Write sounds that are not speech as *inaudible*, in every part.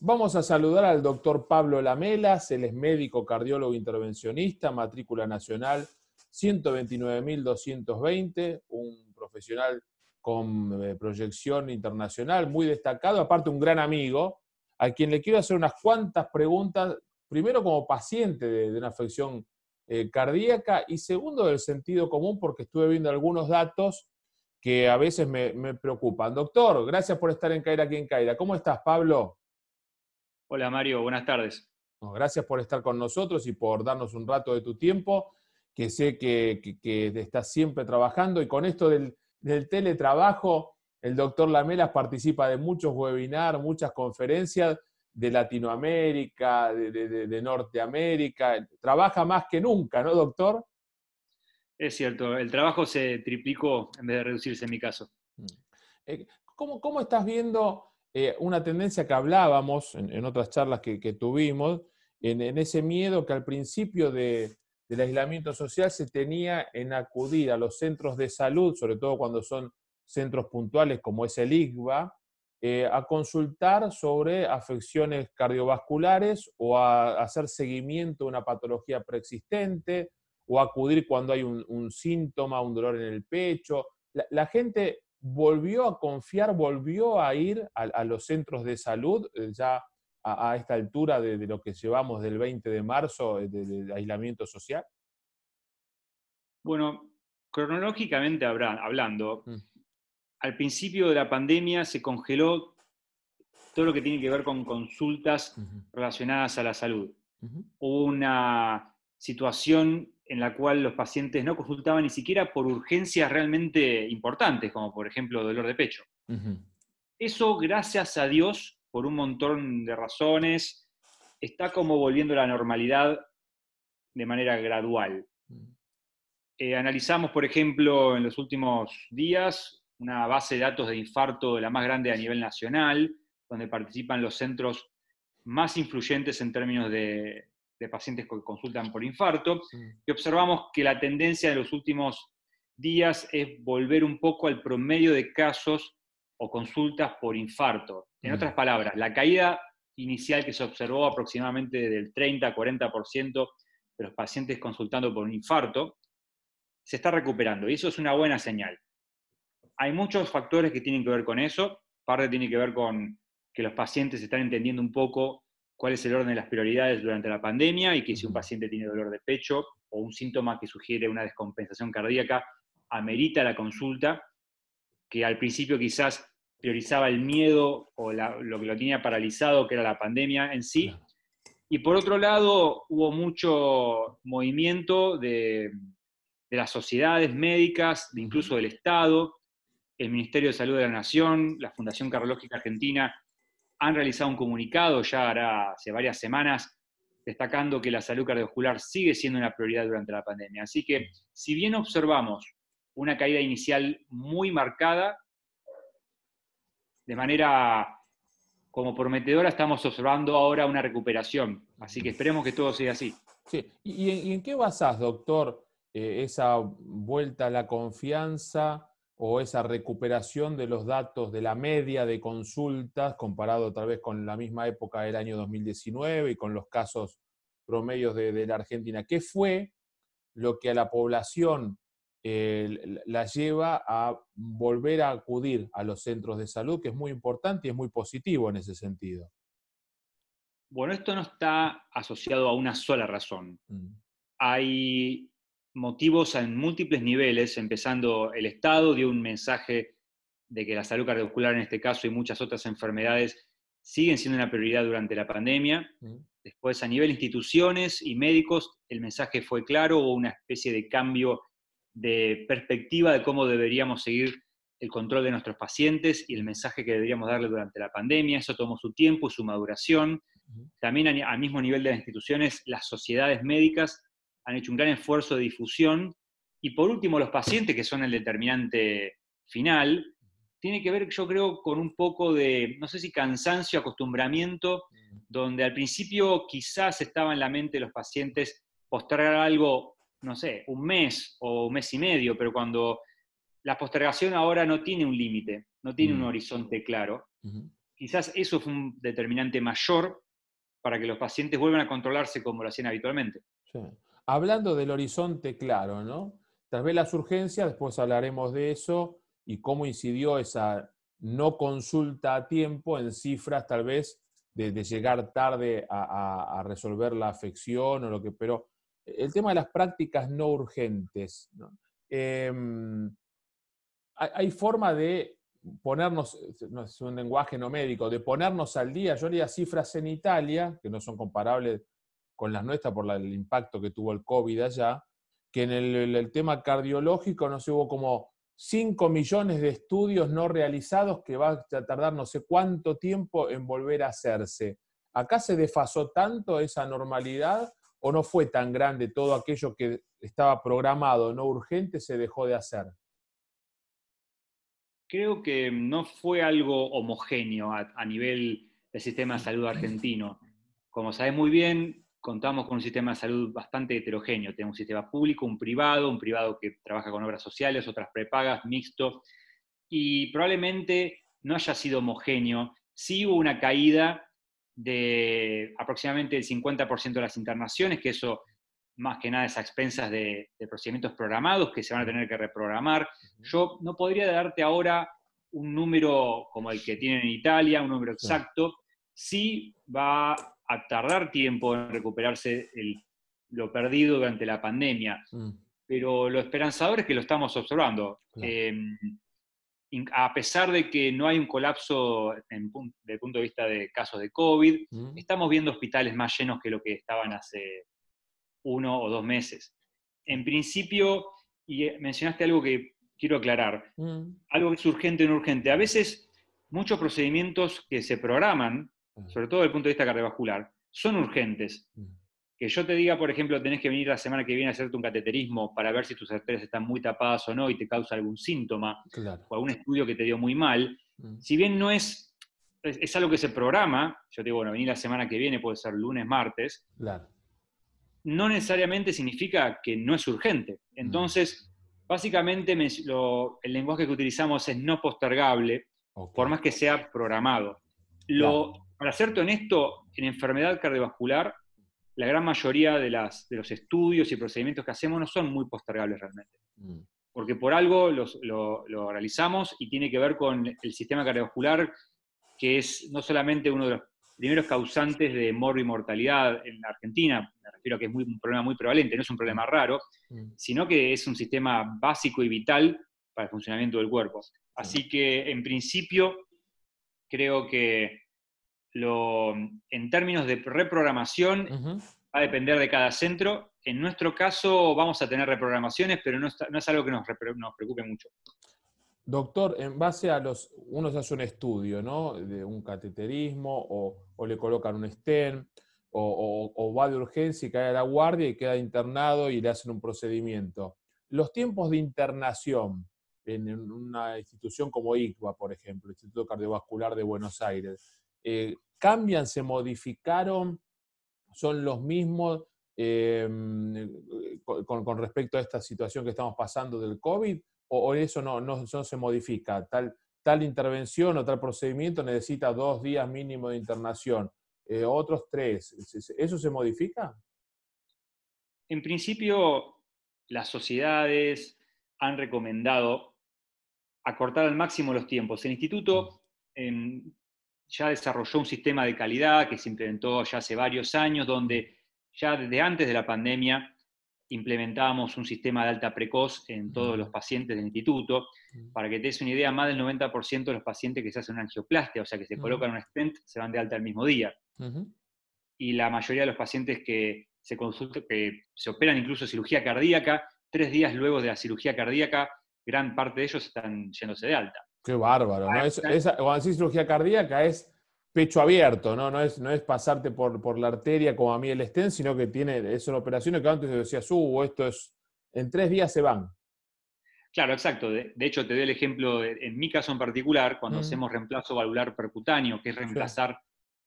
Vamos a saludar al doctor Pablo Lamelas, él es médico cardiólogo intervencionista, matrícula nacional 129.220, un profesional con eh, proyección internacional muy destacado, aparte un gran amigo, a quien le quiero hacer unas cuantas preguntas, primero como paciente de, una afección eh, cardíaca y segundo del sentido común, porque estuve viendo algunos datos que a veces me, me preocupan. Doctor, gracias por estar en Caira aquí en Caira. ¿Cómo estás, Pablo? Hola Mario, buenas tardes. Gracias por estar con nosotros y por darnos un rato de tu tiempo, que sé que, estás siempre trabajando y con esto del, teletrabajo, el doctor Lamelas participa de muchos webinars, muchas conferencias de Latinoamérica, de, Norteamérica, trabaja más que nunca, ¿no, doctor? Es cierto, el trabajo se triplicó en vez de reducirse en mi caso. Mm. Eh, ¿Cómo, cómo estás viendo eh, una tendencia que hablábamos en, otras charlas que, tuvimos, en, ese miedo que al principio del aislamiento social se tenía en acudir a los centros de salud, sobre todo cuando son centros puntuales como es el ICBA, eh, a consultar sobre afecciones cardiovasculares o a, hacer seguimiento de una patología preexistente o acudir cuando hay un, síntoma, un dolor en el pecho. la gente volvió a confiar, volvió a ir a, los centros de salud eh, ya a, esta altura de, lo que llevamos del 20 de marzo eh, de, aislamiento social? Bueno, cronológicamente hablando, mm. al principio de la pandemia se congeló todo lo que tiene que ver con consultas relacionadas a la salud. Hubo una situación en la cual los pacientes no consultaban ni siquiera por urgencias realmente importantes, como por ejemplo dolor de pecho. Eso, gracias a Dios, por un montón de razones, está como volviendo a la normalidad de manera gradual. Eh, analizamos, por ejemplo, en los últimos días una base de datos de infarto de la más grande a nivel nacional, donde participan los centros más influyentes en términos de, de pacientes que consultan por infarto, y observamos que la tendencia de los últimos días es volver un poco al promedio de casos o consultas por infarto. En otras palabras, la caída inicial que se observó aproximadamente del 30-40% de los pacientes consultando por un infarto, se está recuperando y eso es una buena señal. Hay muchos factores que tienen que ver con eso, parte tiene que ver con que los pacientes están entendiendo un poco cuál es el orden de las prioridades durante la pandemia y que si un paciente tiene dolor de pecho o un síntoma que sugiere una descompensación cardíaca, amerita la consulta, que al principio quizás priorizaba el miedo o lo que lo tenía paralizado, que era la pandemia en sí. Y por otro lado, hubo mucho movimiento de, de las sociedades médicas, de incluso del Estado, el Ministerio de Salud de la Nación, la Fundación Cardiológica Argentina han realizado un comunicado ya hace varias semanas destacando que la salud cardiovascular sigue siendo una prioridad durante la pandemia. Así que, si bien observamos una caída inicial muy marcada, de manera como prometedora estamos observando ahora una recuperación. Así que esperemos que todo siga así. Sí. ¿Y en, qué basás, doctor, eh, esa vuelta a la confianza o esa recuperación de los datos de la media de consultas comparado otra vez con la misma época del año 2019 y con los casos promedios de, la Argentina. ¿Qué fue lo que a la población eh, la lleva a volver a acudir a los centros de salud, que es muy importante y es muy positivo en ese sentido? Bueno, esto no está asociado a una sola razón. Mm. Hay motivos en múltiples niveles, empezando el Estado dio un mensaje de que la salud cardiovascular en este caso y muchas otras enfermedades siguen siendo una prioridad durante la pandemia. Después, a nivel instituciones y médicos, el mensaje fue claro, hubo una especie de cambio de perspectiva de cómo deberíamos seguir el control de nuestros pacientes y el mensaje que deberíamos darle durante la pandemia. Eso tomó su tiempo y su maduración. También al mismo nivel de las instituciones, las sociedades médicas han hecho un gran esfuerzo de difusión. Y por último, los pacientes, que son el determinante final, tiene que ver, yo creo, con un poco de, no sé si cansancio, acostumbramiento, donde al principio quizás estaba en la mente de los pacientes postergar algo, no sé, un mes o un mes y medio, pero cuando la postergación ahora no tiene un límite, no tiene un mm. horizonte claro, quizás eso fue un determinante mayor para que los pacientes vuelvan a controlarse como lo hacían habitualmente. Hablando del horizonte claro, ¿no? Tal vez las urgencias, después hablaremos de eso y cómo incidió esa no consulta a tiempo en cifras tal vez de, llegar tarde a, resolver la afección o lo que, pero el tema de las prácticas no urgentes, em, hay, forma de ponernos, no es un lenguaje no médico, de ponernos al día. Yo leía cifras en Italia, que no son comparables con las nuestras por el impacto que tuvo el COVID allá, que en el, tema cardiológico no hubo como 5 millones de estudios no realizados que va a tardar no sé cuánto tiempo en volver a hacerse. ¿Acá se desfasó tanto esa normalidad o no fue tan grande todo aquello que estaba programado, no urgente, se dejó de hacer? Creo que no fue algo homogéneo a, nivel del sistema de salud argentino. Como sabes muy bien, contamos con un sistema de salud bastante heterogéneo. Tenemos un sistema público, un privado, un privado que trabaja con obras sociales, otras prepagas, mixto, y probablemente no haya sido homogéneo. Sí hubo una caída de aproximadamente el 50% de las internaciones, que eso más que nada es a expensas de, procedimientos programados que se van a tener que reprogramar. Yo no podría darte ahora un número como el que tienen en Italia, un número exacto. Sí va a tardar tiempo en recuperarse lo perdido durante la pandemia, mm. pero lo esperanzador es que lo estamos observando. Em, a pesar de que no hay un colapso desde el punto de vista de casos de COVID, mm. estamos viendo hospitales más llenos que lo que estaban hace uno o dos meses. En principio, y eh, mencionaste algo que quiero aclarar, mm. algo que es urgente o no urgente. A veces muchos procedimientos que se programan, sobre todo desde el punto de vista cardiovascular, son urgentes. Que yo te diga, por ejemplo, tenés que venir la semana que viene a hacerte un cateterismo para ver si tus arterias están muy tapadas o no y te causa algún síntoma o algún estudio que te dio muy mal. Si bien no es, es, algo que se programa, yo te digo, bueno, venir la semana que viene, puede ser lunes, martes, no necesariamente significa que no es urgente. Mm. Entonces, básicamente el lenguaje que utilizamos es no postergable, por más que sea programado. Lo, Para serte honesto, en enfermedad cardiovascular, la gran mayoría de, las, de, los estudios y procedimientos que hacemos no son muy postergables realmente. Mm. Porque por algo lo, lo, realizamos y tiene que ver con el sistema cardiovascular, que es no solamente uno de los primeros causantes de mortalidad en la Argentina, me refiero a que es un problema muy prevalente, no es un problema mm. raro, mm. sino que es un sistema básico y vital para el funcionamiento del cuerpo. Así que, en principio, creo que lo, en términos de reprogramación va a depender de cada centro. En nuestro caso vamos a tener reprogramaciones, pero no, es algo que nos, nos preocupe mucho. Doctor, en base a los, uno se hace un estudio, ¿no? De un cateterismo o, le colocan un stent o, va de urgencia y cae a la guardia y queda internado y le hacen un procedimiento. Los tiempos de internación en una institución como ICVA, por ejemplo, Instituto Cardiovascular de Buenos Aires, eh, ¿cambian, se modificaron, son los mismos eh, con, con respecto a esta situación que estamos pasando del COVID? o, eso no, no, se modifica. Tal, tal intervención o tal procedimiento necesita dos días mínimo de internación, eh, otros tres. ¿Eso se modifica? En principio, las sociedades han recomendado acortar al máximo los tiempos. El instituto em, ya desarrolló un sistema de calidad que se implementó ya hace varios años, donde ya desde antes de la pandemia implementábamos un sistema de alta precoz en todos los pacientes del instituto. Para que te des una idea, más del 90% de los pacientes que se hacen una angioplastia, o sea, que se colocan un stent, se van de alta el mismo día. Y la mayoría de los pacientes que se consultan, que se operan incluso cirugía cardíaca, tres días luego de la cirugía cardíaca, gran parte de ellos están yéndose de alta. Qué bárbaro, ¿no? Es, cuando decís cirugía cardíaca es pecho abierto, ¿no? No es, no es pasarte por, por la arteria como a mí el estén, sino que tiene, es una operación que antes decías, uh, esto es, en tres días se van. Claro, exacto. De, hecho, te doy el ejemplo, en mi caso en particular, cuando mm. hacemos reemplazo valvular percutáneo, que es reemplazar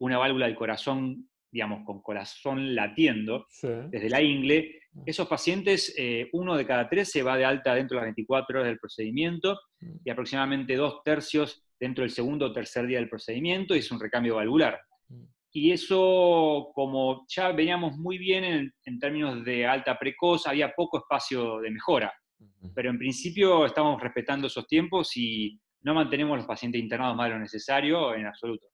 una válvula del corazón, digamos, con corazón latiendo, desde la ingle, Mm. Esos pacientes, eh, uno de cada tres se va de alta dentro de las 24 horas del procedimiento mm. y aproximadamente dos tercios dentro del segundo o tercer día del procedimiento y es un recambio valvular. Mm. Y eso, como ya veníamos muy bien en, en, términos de alta precoz, había poco espacio de mejora. Pero en principio estamos respetando esos tiempos y no mantenemos los pacientes internados más de lo necesario en absoluto.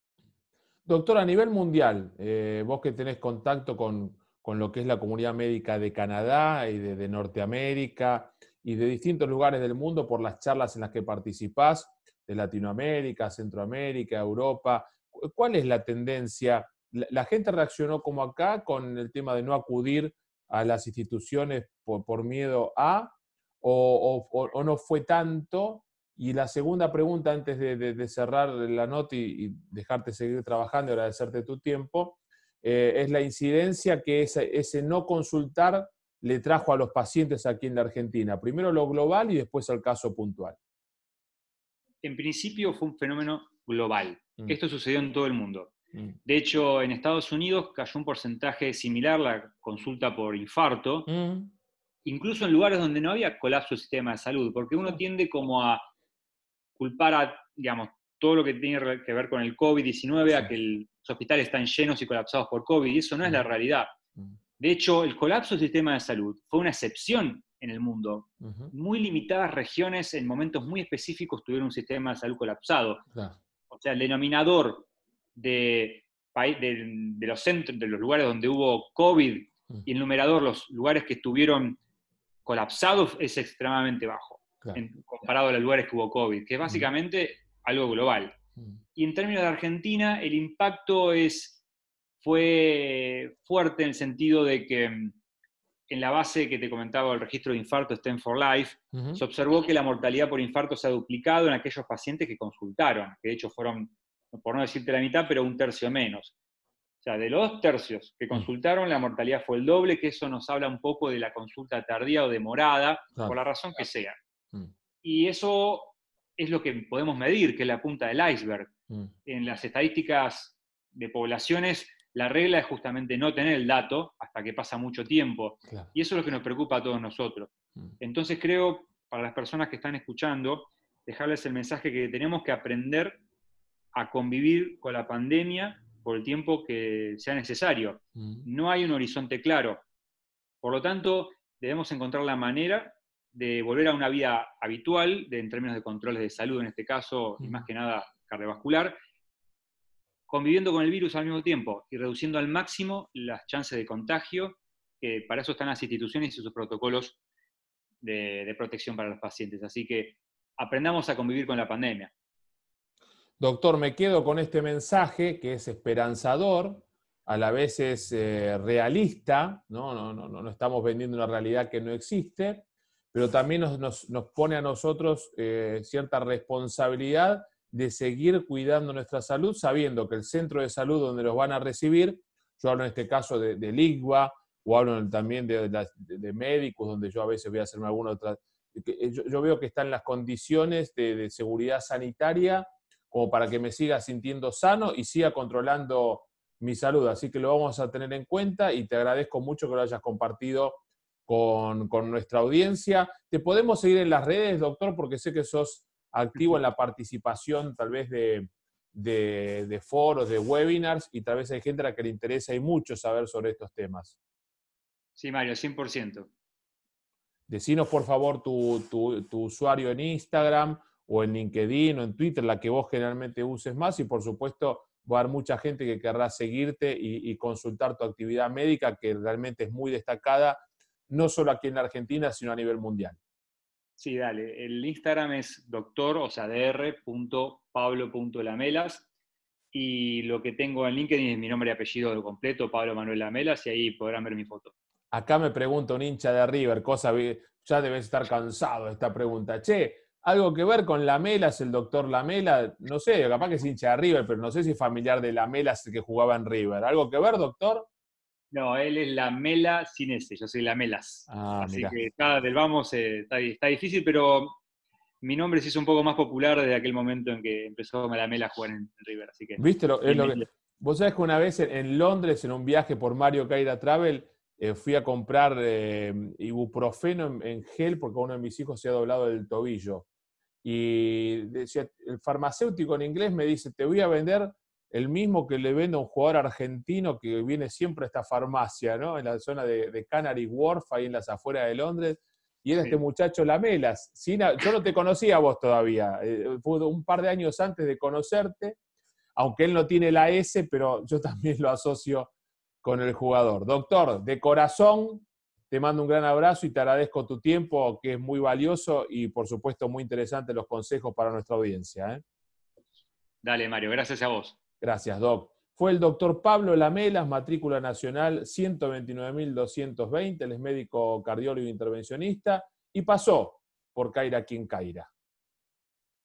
Doctor, a nivel mundial, eh, vos que tenés contacto con, lo que es la comunidad médica de Canadá y de, Norteamérica y de distintos lugares del mundo por las charlas en las que participás, de Latinoamérica, Centroamérica, Europa, ¿cuál es la tendencia? ¿La, gente reaccionó como acá con el tema de no acudir a las instituciones por, miedo a, o, no fue tanto? Y la segunda pregunta, antes de, cerrar la nota y, dejarte seguir trabajando y agradecerte tu tiempo, eh, es la incidencia que ese, no consultar le trajo a los pacientes aquí en la Argentina. Primero lo global y después al caso puntual. En principio fue un fenómeno global. Mm. Esto sucedió en todo el mundo. Mm. De hecho, en Estados Unidos cayó un porcentaje similar la consulta por infarto, mm. incluso en lugares donde no había colapso del sistema de salud, porque uno tiende como a culpar a, digamos, todo lo que tiene que ver con el COVID-19, a que los hospitales están llenos y colapsados por COVID, y eso no es la realidad. De hecho, el colapso del sistema de salud fue una excepción en el mundo. Muy limitadas regiones en momentos muy específicos tuvieron un sistema de salud colapsado. O sea, el denominador de, de, los centros, de los lugares donde hubo COVID y el numerador, los lugares que estuvieron colapsados, es extremadamente bajo comparado a los lugares que hubo COVID, que es básicamente algo global. Y en términos de Argentina, el impacto es, fue fuerte en el sentido de que mm, en la base que te comentaba el registro de infarto Stand for Life, se observó que la mortalidad por infarto se ha duplicado en aquellos pacientes que consultaron, que de hecho fueron, por no decirte la mitad, pero un tercio menos. O sea, de los dos tercios que consultaron, la mortalidad fue el doble, que eso nos habla un poco de la consulta tardía o demorada, por la razón que sea. Mm. Y eso es lo que podemos medir, que es la punta del iceberg. Mm. En las estadísticas de poblaciones, la regla es justamente no tener el dato hasta que pasa mucho tiempo. Y eso es lo que nos preocupa a todos nosotros. Mm. Entonces creo, para las personas que están escuchando, dejarles el mensaje que tenemos que aprender a convivir con la pandemia por el tiempo que sea necesario. No hay un horizonte claro. Por lo tanto, debemos encontrar la manera de volver a una vida habitual, de, en términos de controles de salud en este caso, y más que nada cardiovascular, conviviendo con el virus al mismo tiempo y reduciendo al máximo las chances de contagio, que para eso están las instituciones y sus protocolos de, protección para los pacientes. Así que aprendamos a convivir con la pandemia. Doctor, me quedo con este mensaje que es esperanzador, a la vez es eh, realista, ¿no? No, no, no, estamos vendiendo una realidad que no existe, pero también nos, pone a nosotros eh, cierta responsabilidad de seguir cuidando nuestra salud, sabiendo que el centro de salud donde los van a recibir, yo hablo en este caso de, del IGUA, o hablo también de, médicos, donde yo a veces voy a hacerme alguna otra. Eh, yo, veo que están las condiciones de, seguridad sanitaria como para que me siga sintiendo sano y siga controlando mi salud. Así que lo vamos a tener en cuenta y te agradezco mucho que lo hayas compartido con, nuestra audiencia. Te podemos seguir en las redes, doctor, porque sé que sos activo en la participación tal vez de, de, foros, de webinars, y tal vez hay gente a la que le interesa y mucho saber sobre estos temas. Sí, Mario, 100%. Decinos, por favor, tu, tu, usuario en Instagram o en LinkedIn o en Twitter, la que vos generalmente uses más, y por supuesto va a haber mucha gente que querrá seguirte y, y consultar tu actividad médica, que realmente es muy destacada no solo aquí en la Argentina, sino a nivel mundial. Sí, dale. El Instagram es doctor, o sea, dr.pablo.lamelas. Y lo que tengo en LinkedIn es mi nombre y apellido completo, Pablo Manuel Lamelas, y ahí podrán ver mi foto. Acá me pregunta un hincha de River, cosa, ya debes estar cansado de esta pregunta. Che, ¿algo que ver con Lamelas, el doctor Lamela? No sé, capaz que es hincha de River, pero no sé si es familiar de Lamelas que jugaba en River. ¿Algo que ver, doctor? No, él es la Mela sin ese, yo soy la Melas. Ah, Así que está del vamos, eh, está, difícil, pero mi nombre se hizo un poco más popular desde aquel momento en que empezó la Mela a jugar en, River. Así que, ¿Viste? Lo, es lo que, vos sabés que una vez en, Londres, en un viaje por Mario Caira Travel, eh, fui a comprar eh, ibuprofeno en, gel porque uno de mis hijos se ha doblado el tobillo. Y decía, el farmacéutico en inglés me dice, te voy a vender el mismo que le vende a un jugador argentino que viene siempre a esta farmacia, ¿no? En la zona de, Canary Wharf, ahí en las afueras de Londres. Y era este muchacho Lamelas. yo no te conocía a vos todavía. Eh, fue un par de años antes de conocerte, aunque él no tiene la S, pero yo *laughs* también lo asocio con el jugador. Doctor, de corazón, te mando un gran abrazo y te agradezco tu tiempo, que es muy valioso y por supuesto muy interesante los consejos para nuestra audiencia. ¿eh? Dale, Mario, gracias a vos. Gracias, Doc. Fue el doctor Pablo Lamelas, matrícula nacional 129.220, él es médico cardiólogo e intervencionista y pasó por Caira quien Caira.